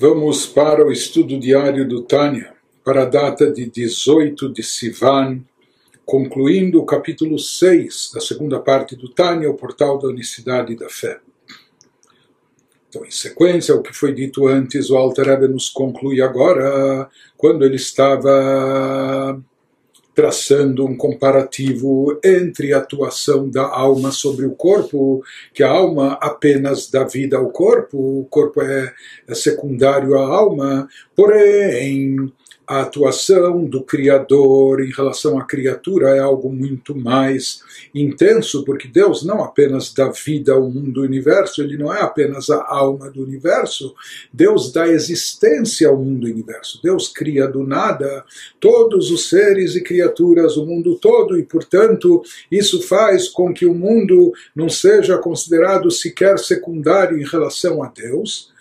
Vamos para o estudo diário do Tânia, para a data de 18 de Sivan, concluindo o capítulo 6 da segunda parte do Tânia, o portal da unicidade da fé. Então, em sequência ao que foi dito antes, o Alter Rebbe nos conclui agora, quando ele estava traçando um comparativo entre a atuação da alma sobre o corpo, que a alma apenas dá vida ao corpo, o corpo é, é secundário à alma, porém a atuação do Criador em relação à criatura é algo muito mais intenso, porque Deus não apenas dá vida ao mundo do universo, ele não é apenas a alma do universo, Deus dá existência ao mundo do universo. Deus cria do nada todos os seres e criaturas, o mundo todo, e portanto isso faz com que o mundo não seja considerado sequer secundário em relação a Deus.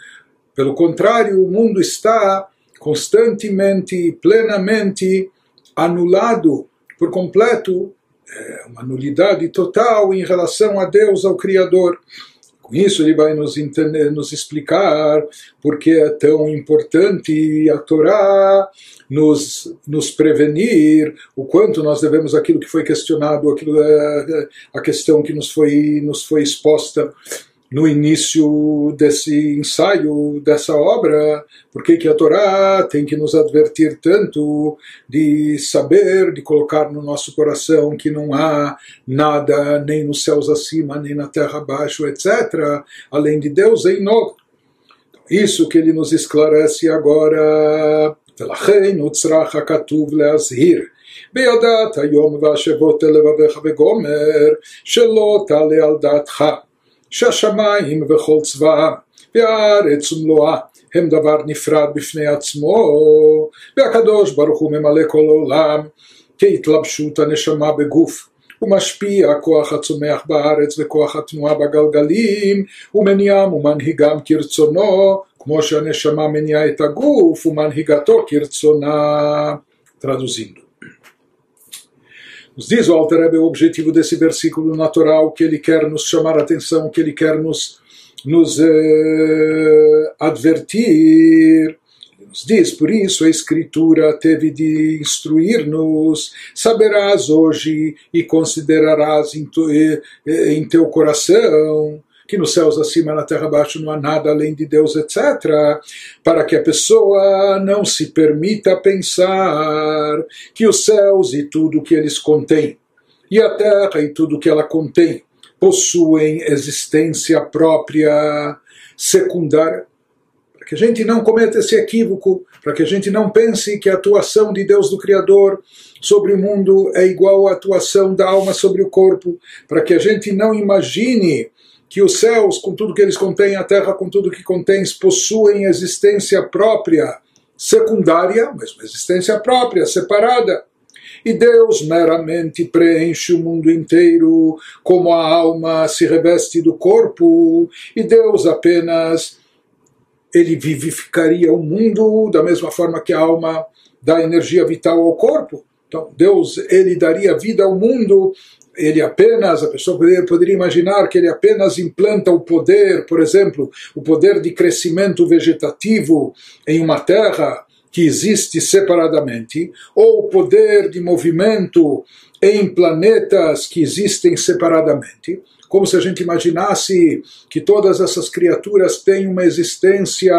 Pelo contrário, o mundo está constantemente plenamente anulado por completo, é uma nulidade total em relação a Deus, ao Criador. Com isso, ele vai nos, entender, nos explicar por que é tão importante a Torá nos, nos prevenir, o quanto nós devemos aquilo que foi questionado, aquilo, é, a questão que nos foi, nos foi exposta no início desse ensaio, dessa obra, por que a Torá tem que nos advertir tanto de saber, de colocar no nosso coração que não há nada nem nos céus acima, nem na terra abaixo, etc., além de Deus em nós. Isso que ele nos esclarece agora. ולכן הוא צריך הכתוב להזהיר בידעת היום והשבות לבביך וגומר שלא תעלה על דעתך שהשמיים וכל צבאה והארץ ומלואה הם דבר נפרד בפני עצמו, והקדוש ברוך הוא ממלא כל עולם כהתלבשות הנשמה בגוף. הוא משפיע כוח הצומח בארץ וכוח התנועה בגלגלים, ומניעם ומנהיגם כרצונו, כמו שהנשמה מניעה את הגוף ומנהיגתו כרצונה. Traduzindo. nos diz o Alter o objetivo desse versículo natural, que ele quer nos chamar a atenção, que ele quer nos, nos eh, advertir. Nos diz, por isso a Escritura teve de instruir-nos, saberás hoje e considerarás em, tu, eh, em teu coração que nos céus acima, na terra abaixo não há nada além de Deus, etc., para que a pessoa não se permita pensar que os céus e tudo que eles contêm, e a terra e tudo que ela contém, possuem existência própria, secundária, para que a gente não cometa esse equívoco, para que a gente não pense que a atuação de Deus do Criador sobre o mundo é igual à atuação da alma sobre o corpo, para que a gente não imagine que os céus, com tudo que eles contêm, a terra, com tudo que contém, possuem existência própria, secundária, mas uma existência própria, separada. E Deus meramente preenche o mundo inteiro, como a alma se reveste do corpo, e Deus apenas ele vivificaria o mundo da mesma forma que a alma dá energia vital ao corpo. Então, Deus ele daria vida ao mundo ele apenas, a pessoa poderia, poderia, imaginar que ele apenas implanta o poder, por exemplo, o poder de crescimento vegetativo em uma terra que existe separadamente, ou o poder de movimento em planetas que existem separadamente, como se a gente imaginasse que todas essas criaturas têm uma existência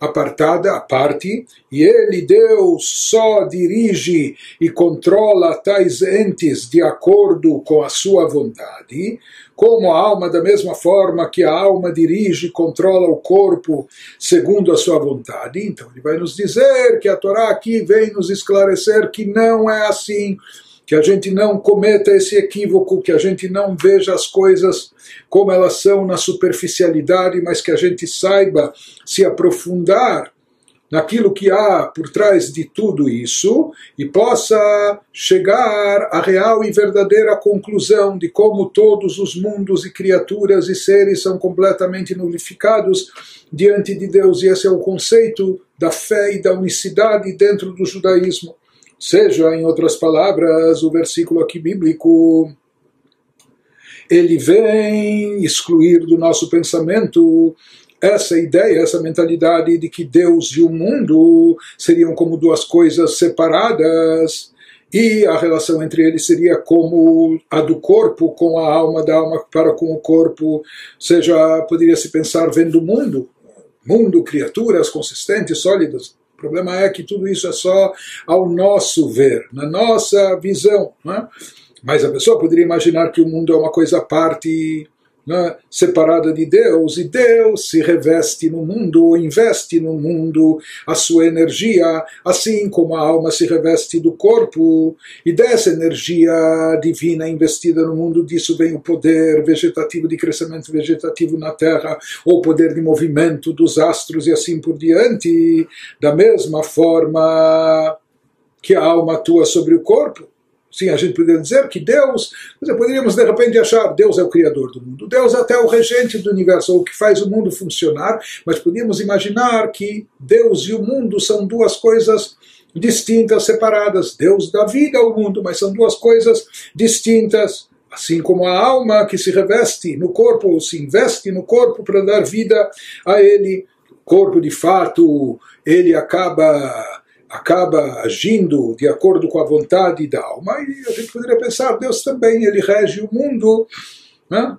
apartada, a parte, e ele, Deus, só dirige e controla tais entes de acordo com a sua vontade, como a alma, da mesma forma que a alma dirige e controla o corpo segundo a sua vontade. Então, ele vai nos dizer que a Torá aqui vem nos esclarecer que não é assim que a gente não cometa esse equívoco, que a gente não veja as coisas como elas são na superficialidade, mas que a gente saiba se aprofundar naquilo que há por trás de tudo isso e possa chegar à real e verdadeira conclusão de como todos os mundos e criaturas e seres são completamente nulificados diante de Deus. E esse é o conceito da fé e da unicidade dentro do judaísmo. Seja, em outras palavras, o versículo aqui bíblico, ele vem excluir do nosso pensamento essa ideia, essa mentalidade de que Deus e o mundo seriam como duas coisas separadas e a relação entre eles seria como a do corpo com a alma, da alma para com o corpo, ou seja, poderia se pensar vendo o mundo, mundo, criaturas consistentes, sólidas. O problema é que tudo isso é só ao nosso ver, na nossa visão. Né? Mas a pessoa poderia imaginar que o mundo é uma coisa à parte né, separada de Deus, e Deus se reveste no mundo, ou investe no mundo a sua energia, assim como a alma se reveste do corpo, e dessa energia divina investida no mundo, disso vem o poder vegetativo de crescimento vegetativo na Terra, ou o poder de movimento dos astros e assim por diante, da mesma forma que a alma atua sobre o corpo. Sim, a gente poderia dizer que Deus, poderíamos de repente achar Deus é o criador do mundo, Deus é até o regente do universo, o que faz o mundo funcionar, mas podíamos imaginar que Deus e o mundo são duas coisas distintas, separadas. Deus dá vida ao mundo, mas são duas coisas distintas. Assim como a alma que se reveste no corpo, ou se investe no corpo para dar vida a ele, corpo de fato, ele acaba acaba agindo de acordo com a vontade da alma, e a gente poderia pensar, Deus também, ele rege o mundo, né?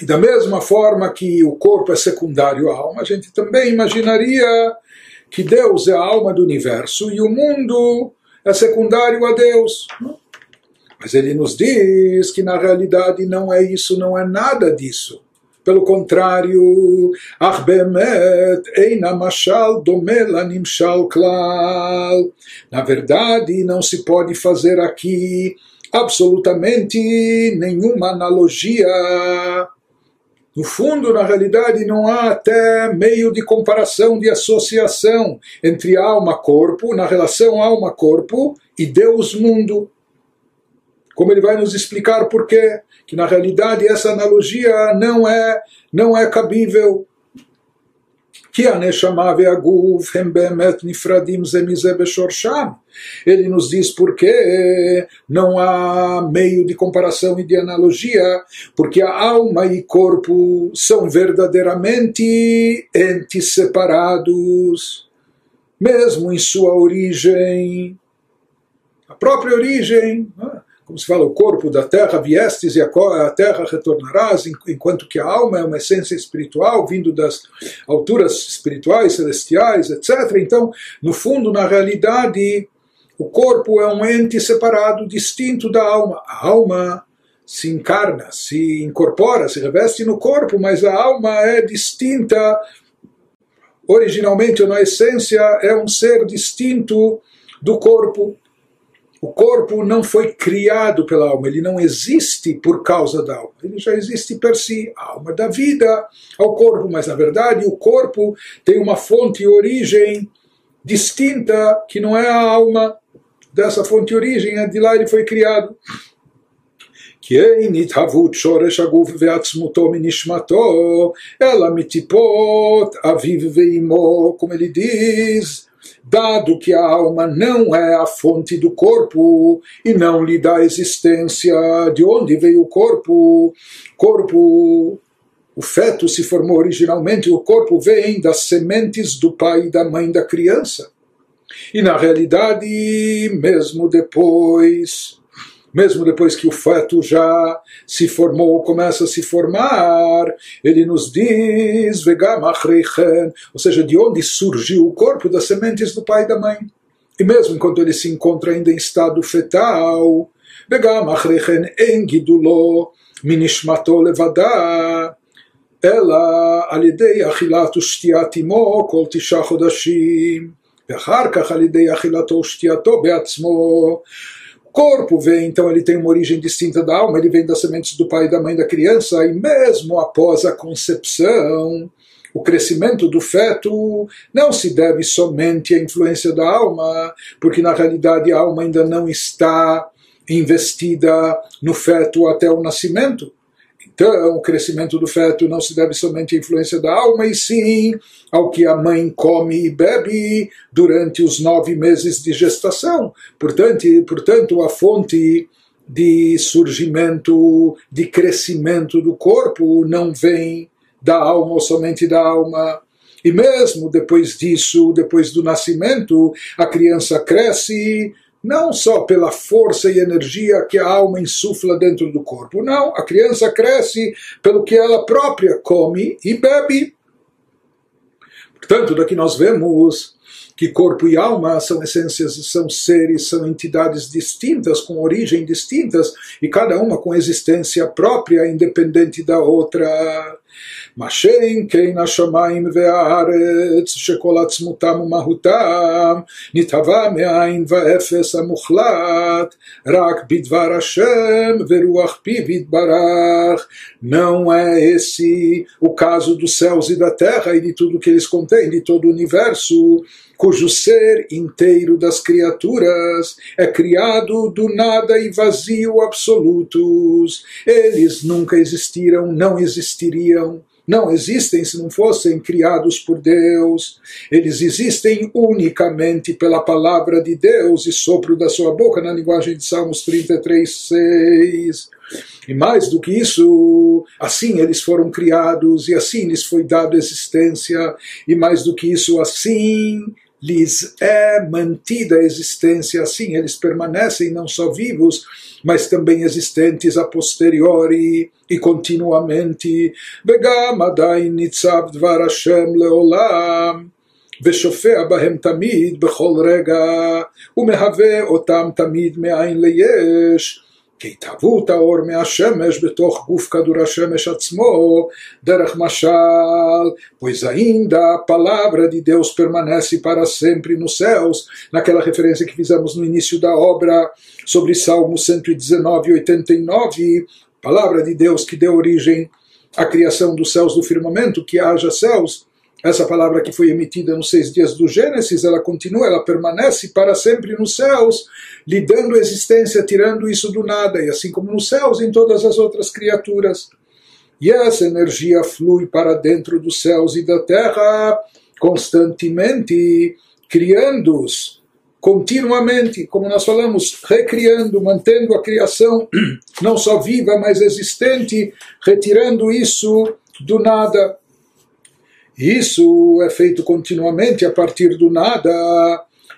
E da mesma forma que o corpo é secundário à alma, a gente também imaginaria que Deus é a alma do universo e o mundo é secundário a Deus. Né? Mas ele nos diz que na realidade não é isso, não é nada disso. Pelo contrário, ach bemet eina mashal domela nimshal klal. Na verdade, não se pode fazer aqui absolutamente nenhuma analogia. No fundo, na realidade, não há até meio de comparação, de associação entre alma-corpo, na relação alma-corpo e Deus-mundo. Como ele vai nos explicar por quê? que na realidade essa analogia não é, não é cabível. Que. Ele nos diz por que não há meio de comparação e de analogia, porque a alma e corpo são verdadeiramente entes separados, mesmo em sua origem. A própria origem. Não é? Como se fala, o corpo da terra viestes e a terra retornarás, enquanto que a alma é uma essência espiritual vindo das alturas espirituais, celestiais, etc. Então, no fundo, na realidade, o corpo é um ente separado, distinto da alma. A alma se encarna, se incorpora, se reveste no corpo, mas a alma é distinta. Originalmente, na essência, é um ser distinto do corpo. O corpo não foi criado pela alma, ele não existe por causa da alma, ele já existe per si. A alma dá vida ao corpo, mas na verdade o corpo tem uma fonte e origem distinta que não é a alma dessa fonte e origem, é de lá ele foi criado. כי אין התהוות שורש הגוף ועצמותו מנשמתו, אלא מטיפות אביו ואמו, como ele diz, dado que a alma não é a fonte do corpo e não lhe dá existência, de onde veio o corpo? Corpo o feto se formou originalmente, o corpo vem das sementes do pai e da mãe da criança. E na realidade, mesmo depois mesmo depois que o feto já se formou, começa a se formar, ele nos diz, ou seja, de onde surgiu o corpo das sementes do pai e da mãe. E mesmo enquanto ele se encontra ainda em estado fetal, minishmato levada, ela על ידי אכילת ושתיית אמו כל תשעה חודשים, ואחר כך על ידי אכילתו ושתייתו בעצמו corpo vem, então ele tem uma origem distinta da alma, ele vem das sementes do pai e da mãe da criança, e mesmo após a concepção, o crescimento do feto não se deve somente à influência da alma, porque na realidade a alma ainda não está investida no feto até o nascimento. Então, o crescimento do feto não se deve somente à influência da alma, e sim ao que a mãe come e bebe durante os nove meses de gestação. Portanto, portanto a fonte de surgimento, de crescimento do corpo não vem da alma ou somente da alma. E mesmo depois disso, depois do nascimento, a criança cresce não só pela força e energia que a alma insufla dentro do corpo, não, a criança cresce pelo que ela própria come e bebe. Portanto, daqui nós vemos que corpo e alma são essências, são seres, são entidades distintas, com origem distintas, e cada uma com existência própria, independente da outra. מה שאין כן השמיים והארץ שכל עצמותם ומהותם נתהווה מאין ואפס המוחלט רק בדבר השם ורוח פיו יתברך não é esse o caso dos céus e da terra e de tudo que eles contêm, de todo o universo cujo ser inteiro das criaturas é criado do nada e vazio absolutos. Eles nunca existiram, não existiriam não existem se não fossem criados por Deus. Eles existem unicamente pela palavra de Deus e sopro da sua boca, na linguagem de Salmos 33, 6. E mais do que isso, assim eles foram criados e assim lhes foi dada existência, e mais do que isso, assim lhes é mantida a existência, assim eles permanecem não só vivos, mas também existentes a posteriori e continuamente. וגם עדיין ניצב דבר השם לעולם. ושופע בהם תמיד בכל רגע, ומהווה אותם תמיד מאין ליש, כהתהוות האור מהשמש בתוך גוף כדור השמש עצמו, דרך משל, pois ainda a palavra de Deus permanece para sempre nos céus, naquela referência que fizemos no início da obra sobre Salmo 119, 89, palavra de Deus que deu origem à criação dos céus do firmamento, que haja céus, essa palavra que foi emitida nos seis dias do Gênesis, ela continua, ela permanece para sempre nos céus, lhe dando existência, tirando isso do nada, e assim como nos céus, em todas as outras criaturas. E essa energia flui para dentro dos céus e da terra, constantemente, criando-os continuamente, como nós falamos, recriando, mantendo a criação não só viva, mas existente, retirando isso do nada. Isso é feito continuamente a partir do nada,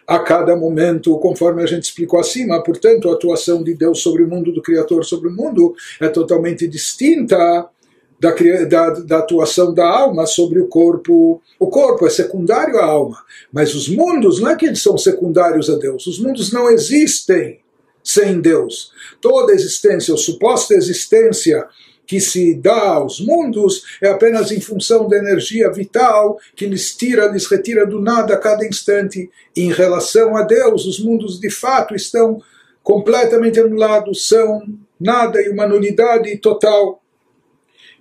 a cada momento, conforme a gente explicou acima. Portanto, a atuação de Deus sobre o mundo, do Criador sobre o mundo, é totalmente distinta da, da, da, atuação da alma sobre o corpo. O corpo é secundário à alma, mas os mundos não é que eles são secundários a Deus, os mundos não existem sem Deus. Toda existência, ou suposta existência que se dá aos mundos é apenas em função da energia vital que lhes tira, lhes retira do nada a cada instante. Em relação a Deus, os mundos de fato estão completamente anulados, são nada e uma nulidade total.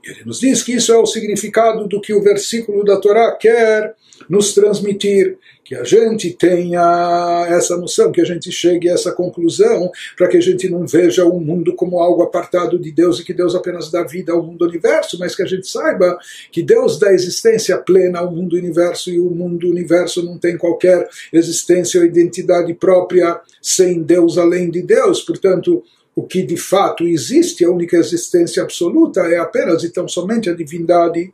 Ele nos diz que isso é o significado do que o versículo da Torá quer nos transmitir, que a gente tenha essa noção, que a gente chegue a essa conclusão, para que a gente não veja o mundo como algo apartado de Deus e que Deus apenas dá vida ao mundo universo, mas que a gente saiba que Deus dá existência plena ao mundo universo e o mundo universo não tem qualquer existência ou identidade própria sem Deus além de Deus. Portanto, o que de fato existe, a única existência absoluta, é apenas e tão somente a divindade.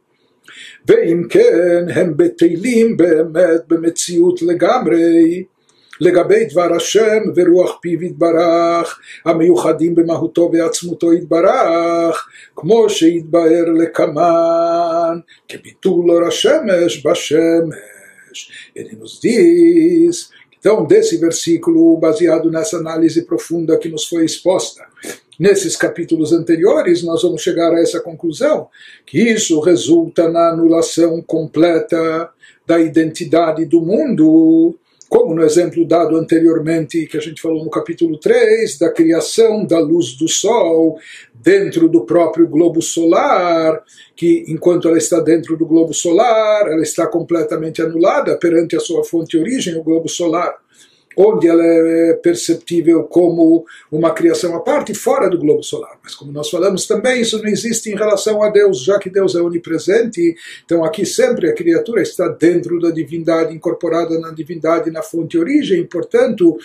ואם כן, הם בטלים באמת במציאות לגמרי, לגבי דבר השם ורוח פיו יתברך, המיוחדים במהותו ועצמותו יתברך, כמו שהתבהר לקמן, כביטול אור השמש בשמש. Ele nos diz Então, desse versículo, baseado nessa análise profunda que nos foi exposta nesses capítulos anteriores, nós vamos chegar a essa conclusão, que isso resulta na anulação completa da identidade do mundo, como no exemplo dado anteriormente, que a gente falou no capítulo 3, da criação da luz do Sol dentro do próprio globo solar, que enquanto ela está dentro do globo solar, ela está completamente anulada perante a sua fonte de origem, o globo solar, onde ela é perceptível como uma criação à parte fora do globo solar. Mas como nós falamos também, isso não existe em relação a Deus, já que Deus é onipresente, então aqui sempre a criatura está dentro da divindade, incorporada na divindade, na fonte origem, portanto,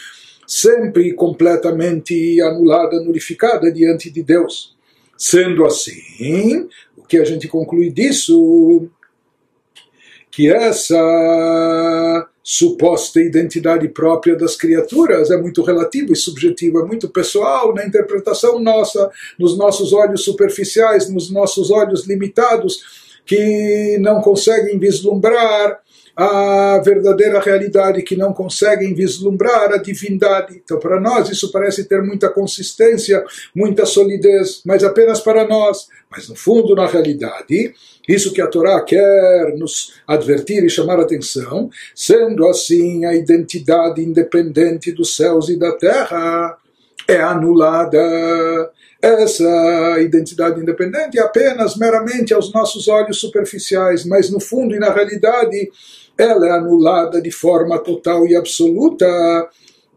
sempre completamente anulada, nulificada diante de Deus. Sendo assim, o que a gente conclui disso? Que essa suposta identidade própria das criaturas é muito relativo e subjetivo, é muito pessoal na interpretação nossa, nos nossos olhos superficiais, nos nossos olhos limitados, que não conseguem vislumbrar a verdadeira realidade, que não conseguem vislumbrar a divindade. Então, para nós, isso parece ter muita consistência, muita solidez, mas apenas para nós. Mas, no fundo, na realidade, isso que a Torá quer nos advertir e chamar a atenção, sendo assim a identidade independente dos céus e da terra é anulada. Essa identidade independente é apenas meramente aos nossos olhos superficiais, mas no fundo e na realidade ela é anulada de forma total e absoluta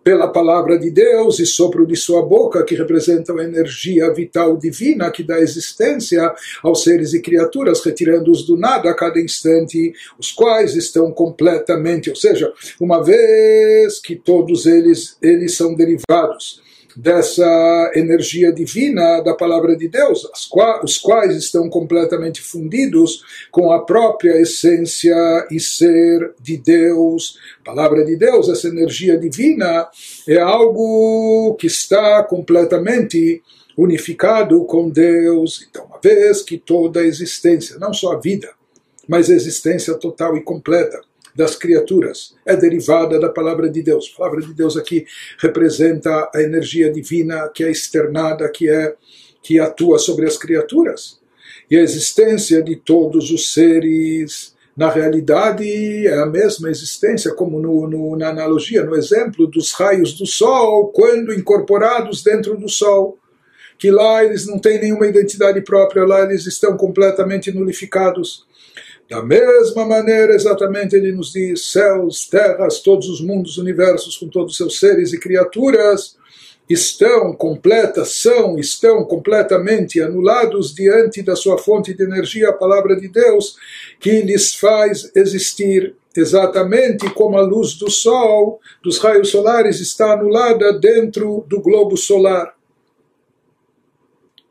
pela palavra de Deus e sopro de sua boca, que representam a energia vital divina que dá existência aos seres e criaturas, retirando-os do nada a cada instante, os quais estão completamente, ou seja, uma vez que todos eles, eles são derivados dessa energia divina da palavra de Deus, os quais estão completamente fundidos com a própria essência e ser de Deus. palavra de Deus, essa energia divina, é algo que está completamente unificado com Deus. Então, uma vez que toda a existência, não só a vida, mas a existência total e completa, das criaturas, é derivada da palavra de Deus. A palavra de Deus aqui representa a energia divina que é externada, que é que atua sobre as criaturas. E a existência de todos os seres, na realidade, é a mesma existência, como no, no, na analogia, no exemplo dos raios do Sol, quando incorporados dentro do Sol que lá eles não têm nenhuma identidade própria, lá eles estão completamente nulificados. Da mesma maneira, exatamente, ele nos diz: céus, terras, todos os mundos, universos, com todos os seus seres e criaturas, estão completas, são, estão completamente anulados diante da sua fonte de energia, a palavra de Deus, que lhes faz existir. Exatamente como a luz do sol, dos raios solares, está anulada dentro do globo solar.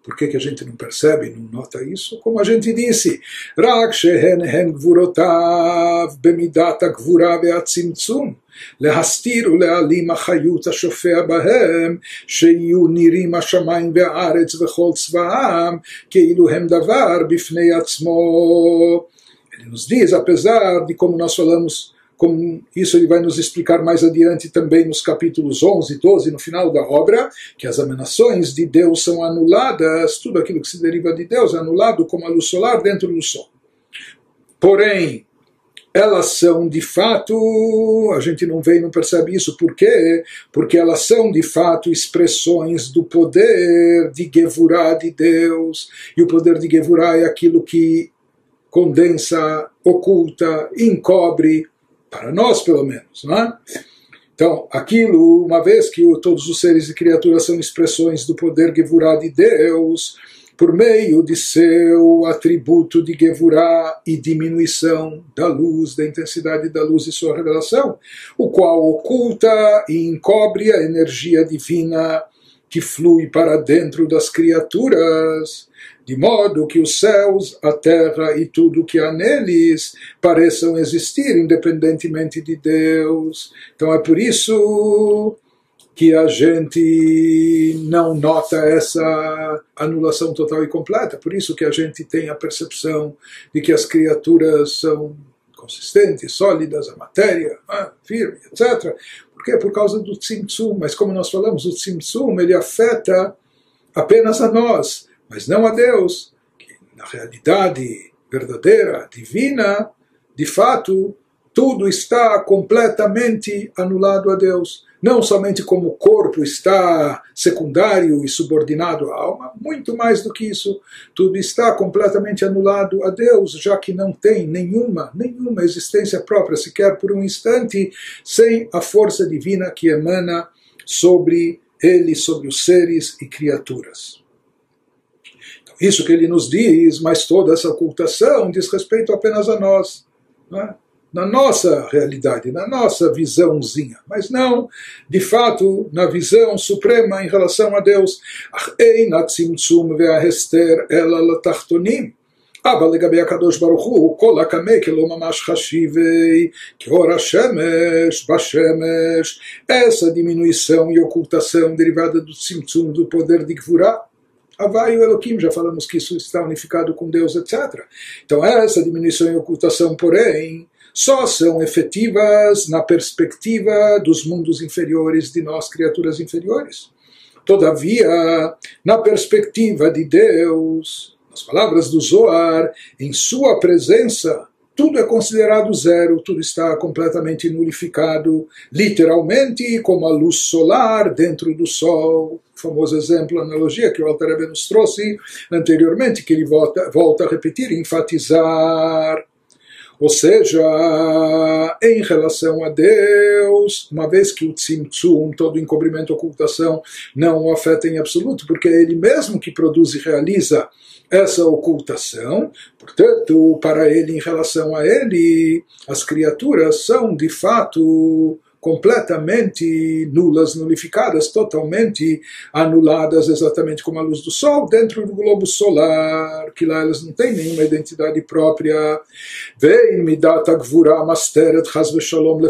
Por que, que a gente não percebe, não nota isso? Como a gente disse, רק שהן הן גבורותיו במידת הגבורה והצמצום, להסתיר ולהעלים החיות השופע בהם, שיהיו נראים השמיים והארץ וכל צבאם, כאילו הם דבר בפני עצמו. Ele nos diz, apesar de como nós falamos como isso ele vai nos explicar mais adiante também nos capítulos 11 e 12, no final da obra, que as emanações de Deus são anuladas, tudo aquilo que se deriva de Deus é anulado como a luz solar dentro do Sol. Porém, elas são de fato, a gente não vê e não percebe isso, por quê? Porque elas são de fato expressões do poder de Gevurah de Deus, e o poder de Gevurah é aquilo que condensa, oculta, encobre para nós pelo menos, não é? Então, aquilo, uma vez que todos os seres e criaturas são expressões do poder Gevurah de Deus, por meio de seu atributo de Gevurah e diminuição da luz, da intensidade da luz e sua revelação, o qual oculta e encobre a energia divina que flui para dentro das criaturas de modo que os céus, a terra e tudo que há neles pareçam existir independentemente de Deus. Então é por isso que a gente não nota essa anulação total e completa, por isso que a gente tem a percepção de que as criaturas são consistentes, sólidas, a matéria, ah, firme, etc. Por quê? Por causa do Tzimtzum, mas como nós falamos, o Tzimtzum ele afeta apenas a nós, mas não a Deus, que na realidade verdadeira, divina, de fato, tudo está completamente anulado a Deus. Não somente como o corpo está secundário e subordinado à alma, muito mais do que isso. Tudo está completamente anulado a Deus, já que não tem nenhuma, nenhuma existência própria, sequer por um instante, sem a força divina que emana sobre ele, sobre os seres e criaturas. Isso que ele nos diz, mas toda essa ocultação diz respeito apenas a nós, é? na nossa realidade, na nossa visãozinha. Mas não, de fato, na visão suprema em relação a Deus. אבל לגבי הקדוש ברוך הוא, כל הקמא כלא ממש חשיבי, כאור השמש בשמש, essa diminuição e ocultação derivada do tzimtzum, do poder de gvurá, Havai o Elohim, já falamos que isso está unificado com Deus, etc. Então essa diminuição e ocultação, porém, só são efetivas na perspectiva dos mundos inferiores, de nós, criaturas inferiores. Todavia, na perspectiva de Deus, nas palavras do Zoar, em sua presença, tudo é considerado zero, tudo está completamente nulificado, literalmente como a luz solar dentro do Sol. O famoso exemplo, analogia que o Alter nos trouxe anteriormente, que ele volta, volta a repetir, enfatizar. Ou seja, em relação a Deus, uma vez que o tzimtzum, todo encobrimento, ocultação, não o afeta em absoluto, porque é ele mesmo que produz e realiza essa ocultação, portanto, para ele, em relação a ele, as criaturas são de fato completamente nulas, nulificadas, totalmente anuladas, exatamente como a luz do Sol, dentro do globo solar, que lá elas não têm nenhuma identidade própria. Vem midata gvura masteret chas v'shalom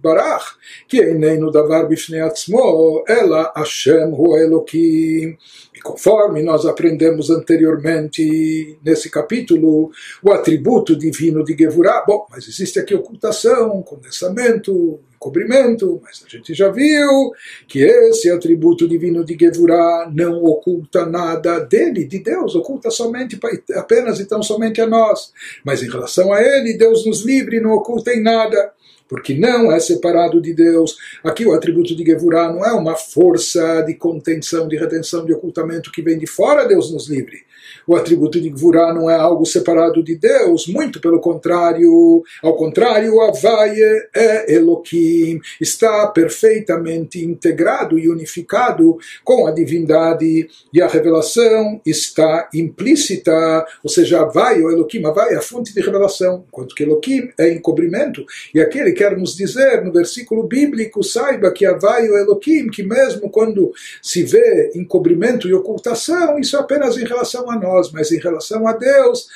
barach, que que einenu davar bifneatzmo, ela Hashem hu Elokim, E conforme nós aprendemos anteriormente nesse capítulo, o atributo divino de Gevurah, bom, mas existe aqui ocultação, condensamento, cobrimento, mas a gente já viu que esse atributo divino de Gevurah não oculta nada dele, de Deus, oculta somente apenas e tão somente a nós. Mas em relação a ele, Deus nos livre, não oculta em nada porque não é separado de Deus. Aqui o atributo de Gevurah não é uma força de contenção, de retenção, de ocultamento que vem de fora, Deus nos livre. O atributo de Gvurá não é algo separado de Deus, muito pelo contrário. Ao contrário, Havaye é Elohim, está perfeitamente integrado e unificado com a divindade e a revelação está implícita, ou seja, Havaye, o Elohim, Havaye é a fonte de revelação, enquanto que Elohim é encobrimento. E aqui ele quer nos dizer, no versículo bíblico, saiba que Havaye, o Elohim, que mesmo quando se vê encobrimento e ocultação, isso é apenas em relação a nós, mas em relação a Deus,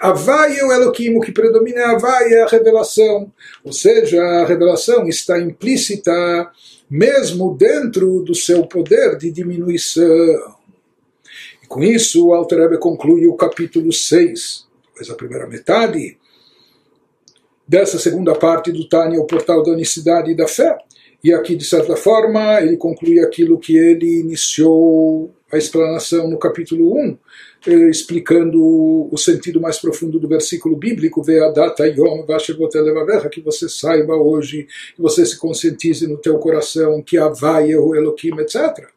Havai é o Elohim, o que predomina é Havai é a revelação. Ou seja, a revelação está implícita mesmo dentro do seu poder de diminuição. E com isso, o Alter conclui o capítulo 6, talvez a primeira metade, dessa segunda parte do Tânia, o portal da unicidade e da fé. E aqui, de certa forma, ele conclui aquilo que ele iniciou a explanação no capítulo 1, eh, explicando o sentido mais profundo do versículo bíblico, a data que você saiba hoje, que você se conscientize no teu coração que Havai é o Elohim, etc.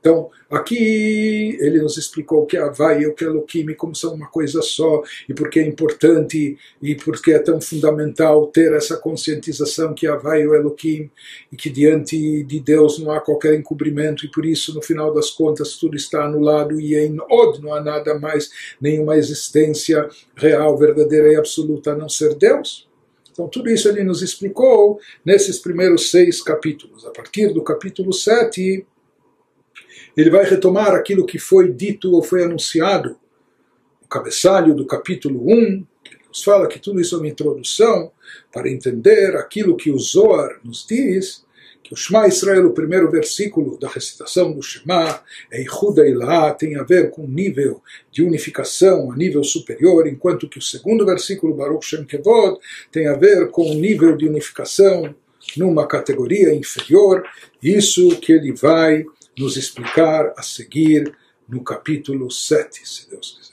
Então, aqui ele nos explicou que Havai e o que é Elohim, como são uma coisa só, e por que é importante e por que é tão fundamental ter essa conscientização que Havai e o Elohim, e que diante de Deus não há qualquer encobrimento, e por isso, no final das contas, tudo está anulado, e em Od não há nada mais, nenhuma existência real, verdadeira e absoluta a não ser Deus. Então, tudo isso ele nos explicou nesses primeiros seis capítulos. A partir do capítulo 7, ele vai retomar aquilo que foi dito ou foi anunciado no cabeçalho do capítulo 1, que nos fala que tudo isso é uma introdução para entender aquilo que o Zohar nos diz, que o Shema Israel, o primeiro versículo da recitação do Shema, é Ihuda Ilá, tem a ver com nível de unificação a nível superior, enquanto que o segundo versículo, Baruch Shem Kevod, tem a ver com o nível de unificação numa categoria inferior, isso que ele vai nos explicar a seguir no capítulo 7, se Deus quiser.